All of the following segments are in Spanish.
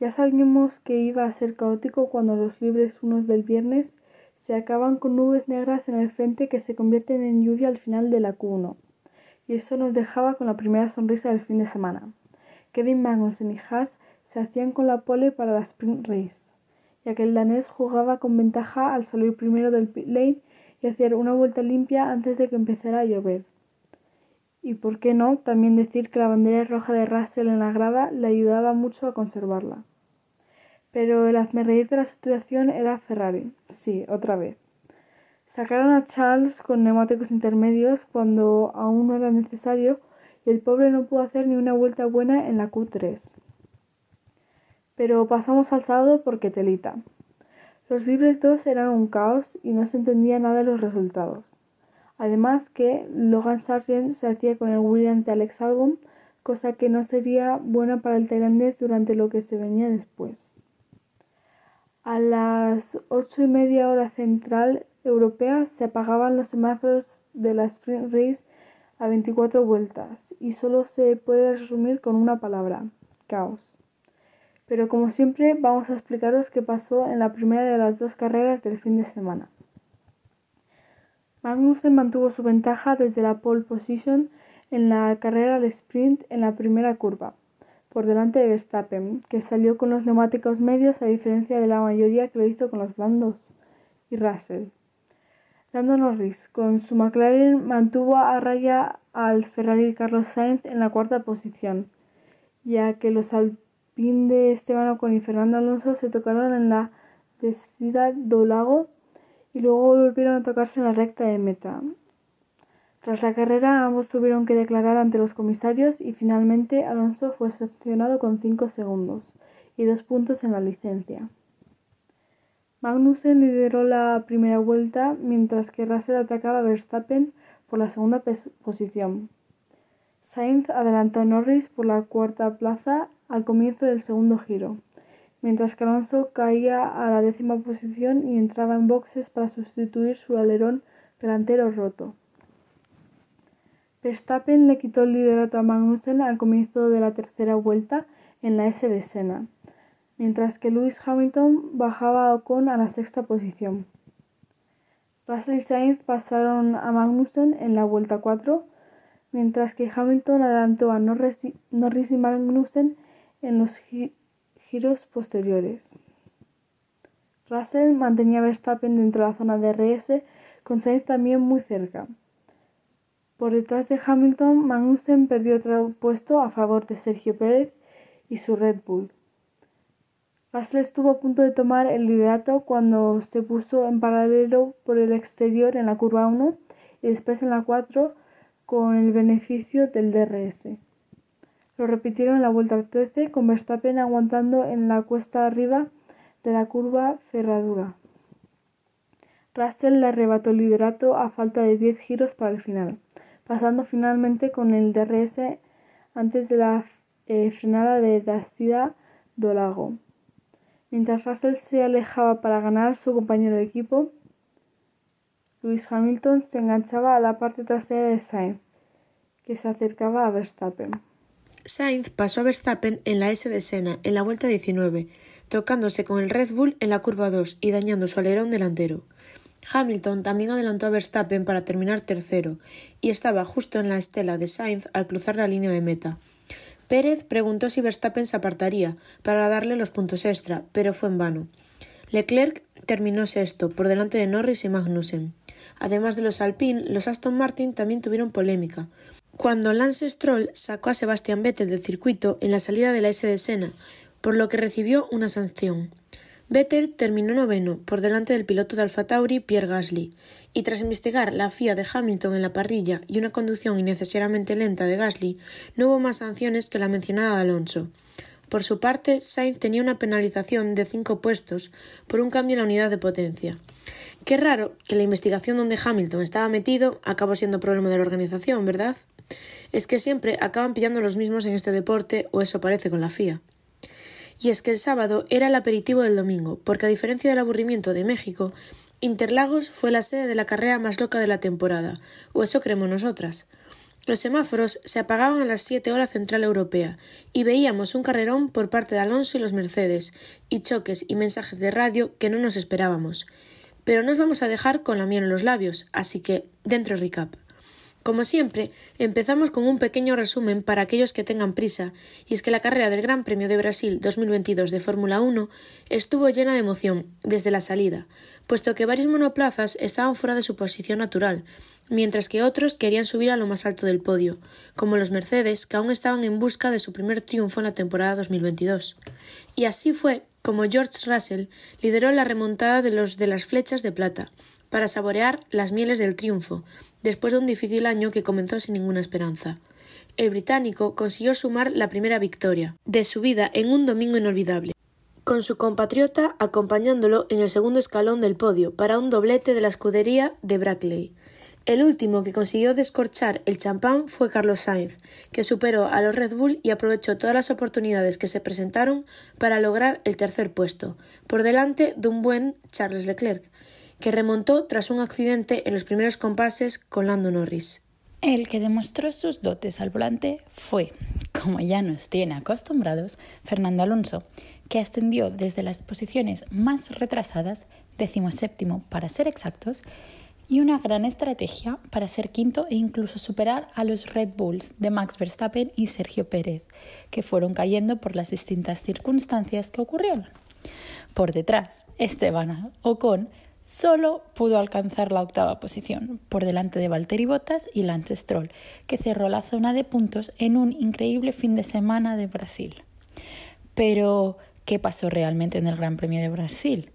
Ya sabíamos que iba a ser caótico cuando los libres unos del viernes se acaban con nubes negras en el frente que se convierten en lluvia al final de la Q1. Y eso nos dejaba con la primera sonrisa del fin de semana. Kevin Magnussen y Haas se hacían con la pole para la sprint race, ya que el danés jugaba con ventaja al salir primero del pit lane y hacer una vuelta limpia antes de que empezara a llover. Y por qué no, también decir que la bandera roja de Russell en la grada le ayudaba mucho a conservarla. Pero el hazme de la situación era Ferrari. Sí, otra vez. Sacaron a Charles con neumáticos intermedios cuando aún no era necesario y el pobre no pudo hacer ni una vuelta buena en la Q3. Pero pasamos al sábado porque telita. Los libres 2 eran un caos y no se entendía nada de los resultados. Además que Logan Sargent se hacía con el Williams de Alex Albon, cosa que no sería buena para el tailandés durante lo que se venía después. A las ocho y media hora central europea se apagaban los semáforos de la sprint race a 24 vueltas y solo se puede resumir con una palabra, caos. Pero como siempre vamos a explicaros qué pasó en la primera de las dos carreras del fin de semana. Magnussen mantuvo su ventaja desde la pole position en la carrera de sprint en la primera curva, por delante de Verstappen, que salió con los neumáticos medios a diferencia de la mayoría que lo hizo con los blandos, y Russell. Lando Norris, con su McLaren, mantuvo a raya al Ferrari Carlos Sainz en la cuarta posición, ya que los Alpine de Esteban Ocon y Fernando Alonso se tocaron en la descida do lago y luego volvieron a tocarse en la recta de meta. Tras la carrera, ambos tuvieron que declarar ante los comisarios y finalmente Alonso fue sancionado con 5 segundos y dos puntos en la licencia. Magnussen lideró la primera vuelta mientras que Russell atacaba a Verstappen por la segunda posición. Sainz adelantó a Norris por la cuarta plaza al comienzo del segundo giro, mientras que Alonso caía a la décima posición y entraba en boxes para sustituir su alerón delantero roto. Verstappen le quitó el liderato a Magnussen al comienzo de la tercera vuelta en la S de Senna, mientras que Lewis Hamilton bajaba a Ocon a la sexta posición. Russell y Sainz pasaron a Magnussen en la vuelta 4, mientras que Hamilton adelantó a Norris y Magnussen en los giros posteriores. Russell mantenía a Verstappen dentro de la zona de RS, con Sainz también muy cerca. Por detrás de Hamilton, Magnussen perdió otro puesto a favor de Sergio Pérez y su Red Bull. Russell estuvo a punto de tomar el liderato cuando se puso en paralelo por el exterior en la curva 1 y después en la 4 con el beneficio del DRS. Lo repitieron en la vuelta 13 con Verstappen aguantando en la cuesta arriba de la curva Ferradura. Russell le arrebató el liderato a falta de 10 giros para el final pasando finalmente con el DRS antes de la eh, frenada de Dastida do Lago. Mientras Russell se alejaba para ganar, su compañero de equipo, Lewis Hamilton, se enganchaba a la parte trasera de Sainz, que se acercaba a Verstappen. Sainz pasó a Verstappen en la S de Sena en la vuelta 19, tocándose con el Red Bull en la curva 2 y dañando su alerón delantero. Hamilton también adelantó a Verstappen para terminar tercero y estaba justo en la estela de Sainz al cruzar la línea de meta. Pérez preguntó si Verstappen se apartaría para darle los puntos extra, pero fue en vano. Leclerc terminó sexto, por delante de Norris y Magnussen. Además de los Alpine, los Aston Martin también tuvieron polémica. Cuando Lance Stroll sacó a Sebastian Vettel del circuito en la salida de la S de Sena, por lo que recibió una sanción. Vettel terminó noveno, por delante del piloto de Alfa Tauri Pierre Gasly, y tras investigar la FIA de Hamilton en la parrilla y una conducción innecesariamente lenta de Gasly, no hubo más sanciones que la mencionada de Alonso. Por su parte, Sainz tenía una penalización de cinco puestos por un cambio en la unidad de potencia. Qué raro que la investigación donde Hamilton estaba metido acabó siendo problema de la organización, ¿verdad? Es que siempre acaban pillando los mismos en este deporte, o eso parece con la FIA. Y es que el sábado era el aperitivo del domingo, porque a diferencia del aburrimiento de México, Interlagos fue la sede de la carrera más loca de la temporada, o eso creemos nosotras. Los semáforos se apagaban a las siete horas central europea y veíamos un carrerón por parte de Alonso y los Mercedes, y choques y mensajes de radio que no nos esperábamos. Pero nos vamos a dejar con la miel en los labios, así que dentro recap. Como siempre, empezamos con un pequeño resumen para aquellos que tengan prisa, y es que la carrera del Gran Premio de Brasil 2022 de Fórmula 1 estuvo llena de emoción desde la salida, puesto que varios monoplazas estaban fuera de su posición natural, mientras que otros querían subir a lo más alto del podio, como los Mercedes, que aún estaban en busca de su primer triunfo en la temporada 2022. Y así fue como George Russell lideró la remontada de los de las flechas de plata, para saborear las mieles del triunfo, después de un difícil año que comenzó sin ninguna esperanza. El británico consiguió sumar la primera victoria de su vida en un domingo inolvidable, con su compatriota acompañándolo en el segundo escalón del podio para un doblete de la escudería de Brackley. El último que consiguió descorchar el champán fue Carlos Sainz, que superó a los Red Bull y aprovechó todas las oportunidades que se presentaron para lograr el tercer puesto, por delante de un buen Charles Leclerc, que remontó tras un accidente en los primeros compases con Lando Norris. El que demostró sus dotes al volante fue, como ya nos tiene acostumbrados, Fernando Alonso, que ascendió desde las posiciones más retrasadas, séptimo para ser exactos, y una gran estrategia para ser quinto e incluso superar a los Red Bulls de Max Verstappen y Sergio Pérez, que fueron cayendo por las distintas circunstancias que ocurrieron. Por detrás, Esteban Ocon Solo pudo alcanzar la octava posición, por delante de Valtteri Bottas y Lance Stroll, que cerró la zona de puntos en un increíble fin de semana de Brasil. Pero, ¿qué pasó realmente en el Gran Premio de Brasil?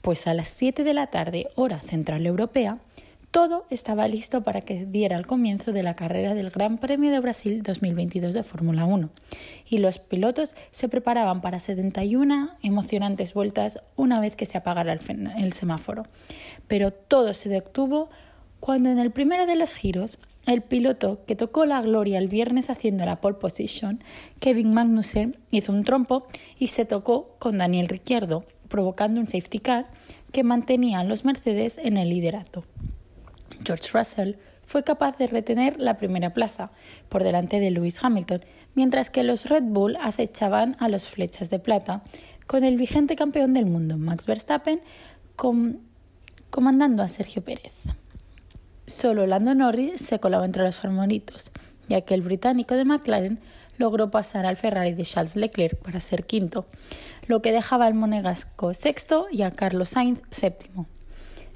Pues a las 7 de la tarde, hora central europea, todo estaba listo para que diera el comienzo de la carrera del Gran Premio de Brasil 2022 de Fórmula 1 y los pilotos se preparaban para 71 emocionantes vueltas una vez que se apagara el, semáforo. Pero todo se detuvo cuando en el primero de los giros el piloto que tocó la gloria el viernes haciendo la pole position, Kevin Magnussen, hizo un trompo y se tocó con Daniel Ricciardo, provocando un safety car que mantenía a los Mercedes en el liderato. George Russell fue capaz de retener la primera plaza, por delante de Lewis Hamilton, mientras que los Red Bull acechaban a los flechas de plata, con el vigente campeón del mundo, Max Verstappen, comandando a Sergio Pérez. Solo Lando Norris se colaba entre los favoritos, ya que el británico de McLaren logró pasar al Ferrari de Charles Leclerc para ser quinto, lo que dejaba al monegasco sexto y a Carlos Sainz séptimo.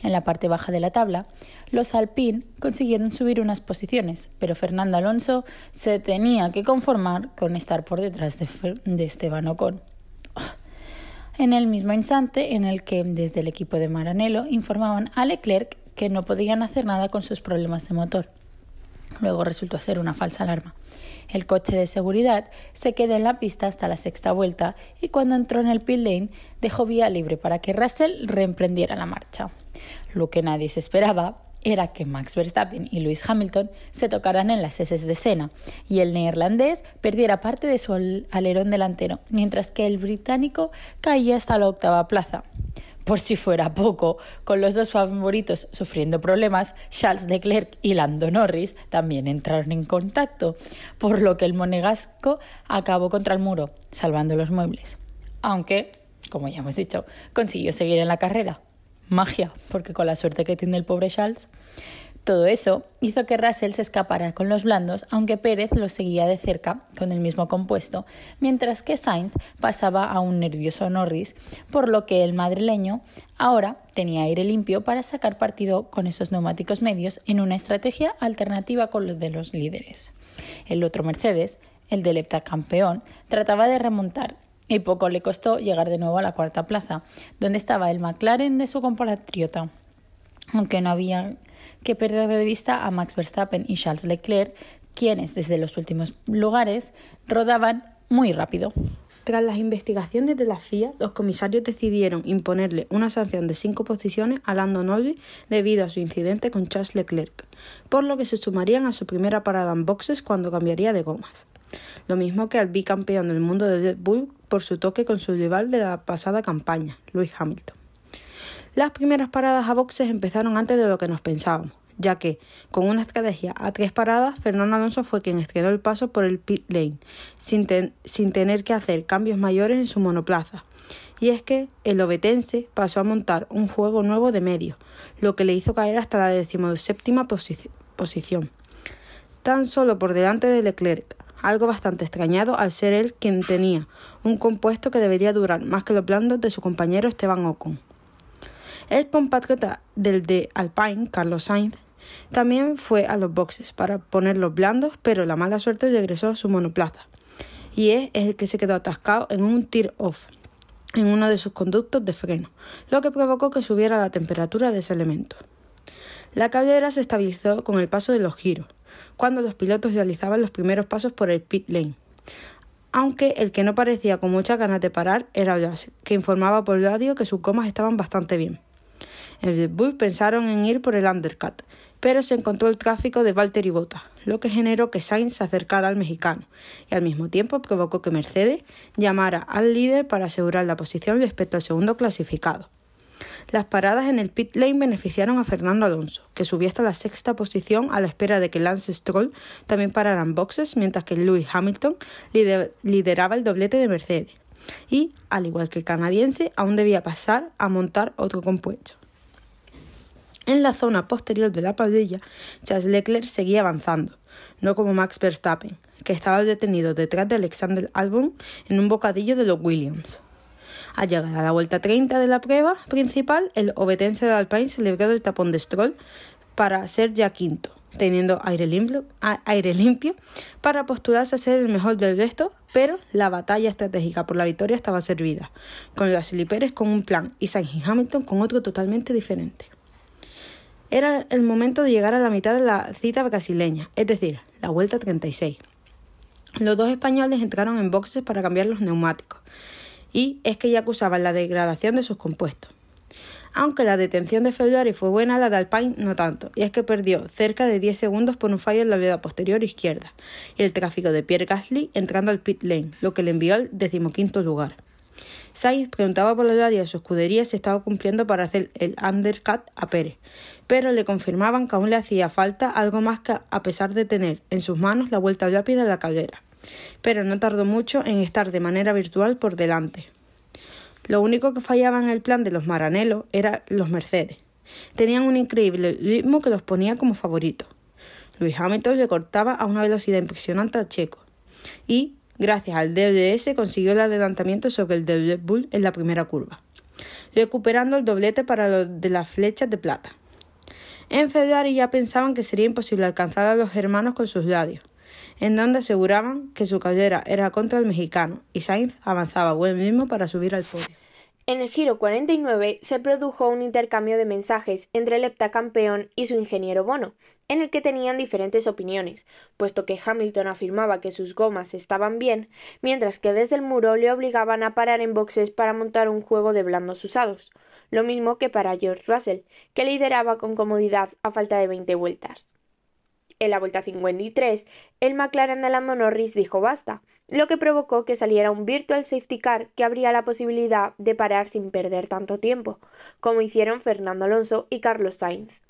En la parte baja de la tabla, los Alpine consiguieron subir unas posiciones, pero Fernando Alonso se tenía que conformar con estar por detrás de, Esteban Ocon. En el mismo instante en el que desde el equipo de Maranello informaban a Leclerc que no podían hacer nada con sus problemas de motor. Luego resultó ser una falsa alarma. El coche de seguridad se quedó en la pista hasta la sexta vuelta y cuando entró en el pit lane dejó vía libre para que Russell reemprendiera la marcha. Lo que nadie se esperaba era que Max Verstappen y Lewis Hamilton se tocaran en las heces de Sena y el neerlandés perdiera parte de su alerón delantero, mientras que el británico caía hasta la octava plaza. Por si fuera poco, con los dos favoritos sufriendo problemas, Charles Leclerc y Lando Norris también entraron en contacto, por lo que el monegasco acabó contra el muro, salvando los muebles. Aunque, como ya hemos dicho, consiguió seguir en la carrera. Magia, porque con la suerte que tiene el pobre Charles. Todo eso hizo que Russell se escapara con los blandos, aunque Pérez lo seguía de cerca con el mismo compuesto, mientras que Sainz pasaba a un nervioso Norris, por lo que el madrileño ahora tenía aire limpio para sacar partido con esos neumáticos medios en una estrategia alternativa con los de los líderes. El otro Mercedes, el del heptacampeón, trataba de remontar y poco le costó llegar de nuevo a la cuarta plaza, donde estaba el McLaren de su compatriota. Aunque no había que perder de vista a Max Verstappen y Charles Leclerc, quienes desde los últimos lugares rodaban muy rápido. Tras las investigaciones de la FIA, los comisarios decidieron imponerle una sanción de cinco posiciones a Lando Norris debido a su incidente con Charles Leclerc, por lo que se sumarían a su primera parada en boxes cuando cambiaría de gomas. Lo mismo que al bicampeón del mundo de Red Bull por su toque con su rival de la pasada campaña, Lewis Hamilton. Las primeras paradas a boxes empezaron antes de lo que nos pensábamos ya que, con una estrategia a tres paradas, Fernando Alonso fue quien estrenó el paso por el pit lane, sin, sin tener que hacer cambios mayores en su monoplaza. Y es que el obetense pasó a montar un juego nuevo de medio, lo que le hizo caer hasta la decimoséptima posición, tan solo por delante de Leclerc, algo bastante extrañado al ser él quien tenía un compuesto que debería durar más que los blandos de su compañero Esteban Ocon. El compatriota del de Alpine, Carlos Sainz, también fue a los boxes para ponerlos blandos, pero la mala suerte regresó a su monoplaza. Y es el que se quedó atascado en un tear-off en uno de sus conductos de freno, lo que provocó que subiera la temperatura de ese elemento. La caldera se estabilizó con el paso de los giros, cuando los pilotos realizaban los primeros pasos por el pit lane. Aunque el que no parecía con muchas ganas de parar era Russell, que informaba por radio que sus gomas estaban bastante bien. En Red Bull pensaron en ir por el undercut, pero se encontró el tráfico de Valtteri Bottas, lo que generó que Sainz se acercara al mexicano y al mismo tiempo provocó que Mercedes llamara al líder para asegurar la posición respecto al segundo clasificado. Las paradas en el pit lane beneficiaron a Fernando Alonso, que subió hasta la sexta posición a la espera de que Lance Stroll también parara en boxes, mientras que Lewis Hamilton lideraba el doblete de Mercedes. Y, al igual que el canadiense, aún debía pasar a montar otro compuesto. En la zona posterior de la parrilla, Charles Leclerc seguía avanzando, no como Max Verstappen, que estaba detenido detrás de Alexander Albon en un bocadillo de los Williams. Al llegar a la vuelta 30 de la prueba principal, el obetense de Alpine celebró el tapón de Stroll para ser ya quinto, teniendo aire limpio, para postularse a ser el mejor del resto, pero la batalla estratégica por la victoria estaba servida, con los Pérez con un plan y Sainz y Hamilton con otro totalmente diferente. Era el momento de llegar a la mitad de la cita brasileña, es decir, la vuelta 36. Los dos españoles entraron en boxes para cambiar los neumáticos, y es que ya acusaban la degradación de sus compuestos. Aunque la detención de Ferrari fue buena, la de Alpine no tanto, y es que perdió cerca de 10 segundos por un fallo en la rueda posterior izquierda, y el tráfico de Pierre Gasly entrando al pit lane, lo que le envió al decimoquinto lugar. Sainz preguntaba por la radio de su escudería si estaba cumpliendo para hacer el undercut a Pérez, pero le confirmaban que aún le hacía falta algo más que a pesar de tener en sus manos la vuelta rápida de la carrera. Pero no tardó mucho en estar de manera virtual por delante. Lo único que fallaba en el plan de los Maranelos eran los Mercedes. Tenían un increíble ritmo que los ponía como favoritos. Luis Hamilton le cortaba a una velocidad impresionante a Checo. Y, Gracias al DRS consiguió el adelantamiento sobre el de Red Bull en la primera curva, recuperando el doblete para los de las flechas de plata. En Ferrari ya pensaban que sería imposible alcanzar a los hermanos con sus radios, en donde aseguraban que su carrera era contra el mexicano y Sainz avanzaba buen ritmo para subir al podio. En el giro 49 se produjo un intercambio de mensajes entre el heptacampeón y su ingeniero Bono, en el que tenían diferentes opiniones, puesto que Hamilton afirmaba que sus gomas estaban bien, mientras que desde el muro le obligaban a parar en boxes para montar un juego de blandos usados, lo mismo que para George Russell, que lideraba con comodidad a falta de 20 vueltas. En la vuelta 53, el McLaren de Lando Norris dijo basta, lo que provocó que saliera un virtual safety car que abría la posibilidad de parar sin perder tanto tiempo, como hicieron Fernando Alonso y Carlos Sainz.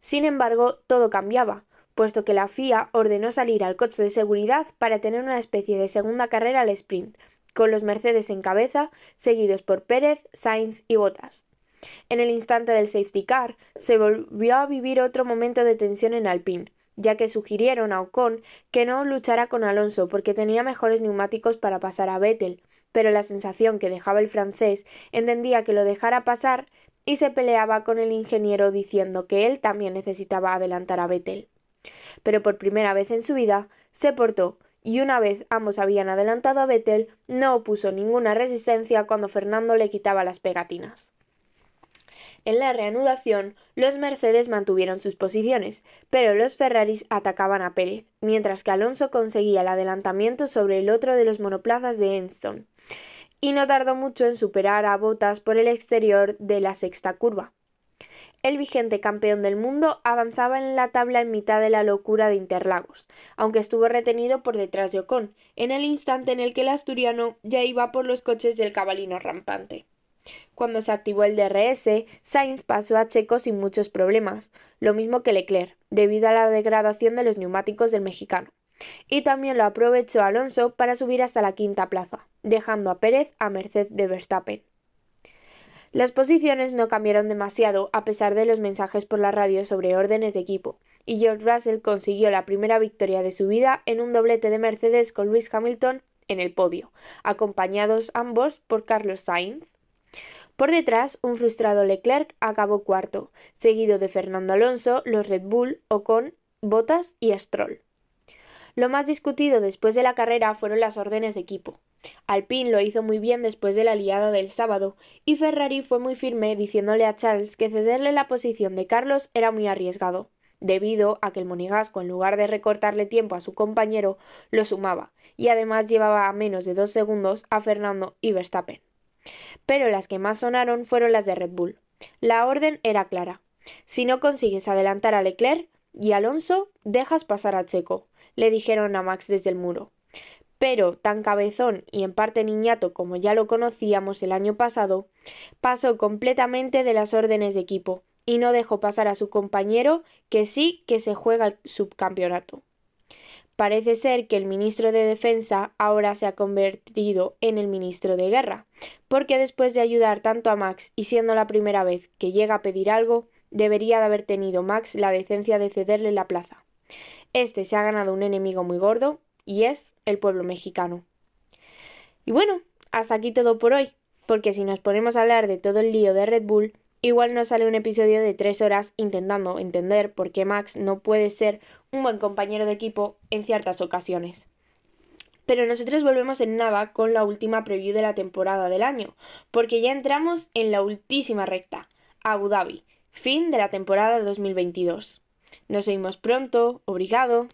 Sin embargo, todo cambiaba, puesto que la FIA ordenó salir al coche de seguridad para tener una especie de segunda carrera al sprint, con los Mercedes en cabeza, seguidos por Pérez, Sainz y Bottas. En el instante del safety car, se volvió a vivir otro momento de tensión en Alpine, ya que sugirieron a Ocon que no luchara con Alonso porque tenía mejores neumáticos para pasar a Vettel, pero la sensación que dejaba el francés entendía que lo dejara pasar y se peleaba con el ingeniero diciendo que él también necesitaba adelantar a Vettel. Pero por primera vez en su vida se portó y una vez ambos habían adelantado a Vettel, no opuso ninguna resistencia cuando Fernando le quitaba las pegatinas. En la reanudación, los Mercedes mantuvieron sus posiciones, pero los Ferraris atacaban a Pérez, mientras que Alonso conseguía el adelantamiento sobre el otro de los monoplazas de Enston. y no tardó mucho en superar a Bottas por el exterior de la sexta curva. El vigente campeón del mundo avanzaba en la tabla en mitad de la locura de Interlagos, aunque estuvo retenido por detrás de Ocon, en el instante en el que el asturiano ya iba por los coches del cabalino rampante. Cuando se activó el DRS, Sainz pasó a Checo sin muchos problemas, lo mismo que Leclerc, debido a la degradación de los neumáticos del mexicano. Y también lo aprovechó Alonso para subir hasta la quinta plaza, dejando a Pérez a merced de Verstappen. Las posiciones no cambiaron demasiado a pesar de los mensajes por la radio sobre órdenes de equipo, y George Russell consiguió la primera victoria de su vida en un doblete de Mercedes con Lewis Hamilton en el podio, acompañados ambos por Carlos Sainz. Por detrás, un frustrado Leclerc acabó cuarto, seguido de Fernando Alonso, los Red Bull, Ocon, Bottas y Stroll. Lo más discutido después de la carrera fueron las órdenes de equipo. Alpine lo hizo muy bien después de la liada del sábado, y Ferrari fue muy firme diciéndole a Charles que cederle la posición de Carlos era muy arriesgado, debido a que el monigasco, en lugar de recortarle tiempo a su compañero, lo sumaba, y además llevaba a menos de dos segundos a Fernando y Verstappen. Pero las que más sonaron fueron las de Red Bull. La orden era clara. Si no consigues adelantar a Leclerc y Alonso, dejas pasar a Checo, le dijeron a Max desde el muro pero tan cabezón y en parte niñato como ya lo conocíamos el año pasado, pasó completamente de las órdenes de equipo y no dejó pasar a su compañero que sí que se juega el subcampeonato. Parece ser que el ministro de Defensa ahora se ha convertido en el ministro de Guerra, porque después de ayudar tanto a Max y siendo la primera vez que llega a pedir algo, debería de haber tenido Max la decencia de cederle la plaza. Este se ha ganado un enemigo muy gordo y es el pueblo mexicano. Y bueno, hasta aquí todo por hoy, porque si nos ponemos a hablar de todo el lío de Red Bull, igual nos sale un episodio de tres horas intentando entender por qué Max no puede ser un buen compañero de equipo en ciertas ocasiones. Pero nosotros volvemos en nada con la última preview de la temporada del año, porque ya entramos en la última recta, Abu Dhabi, fin de la temporada 2022. Nos vemos pronto, obrigado.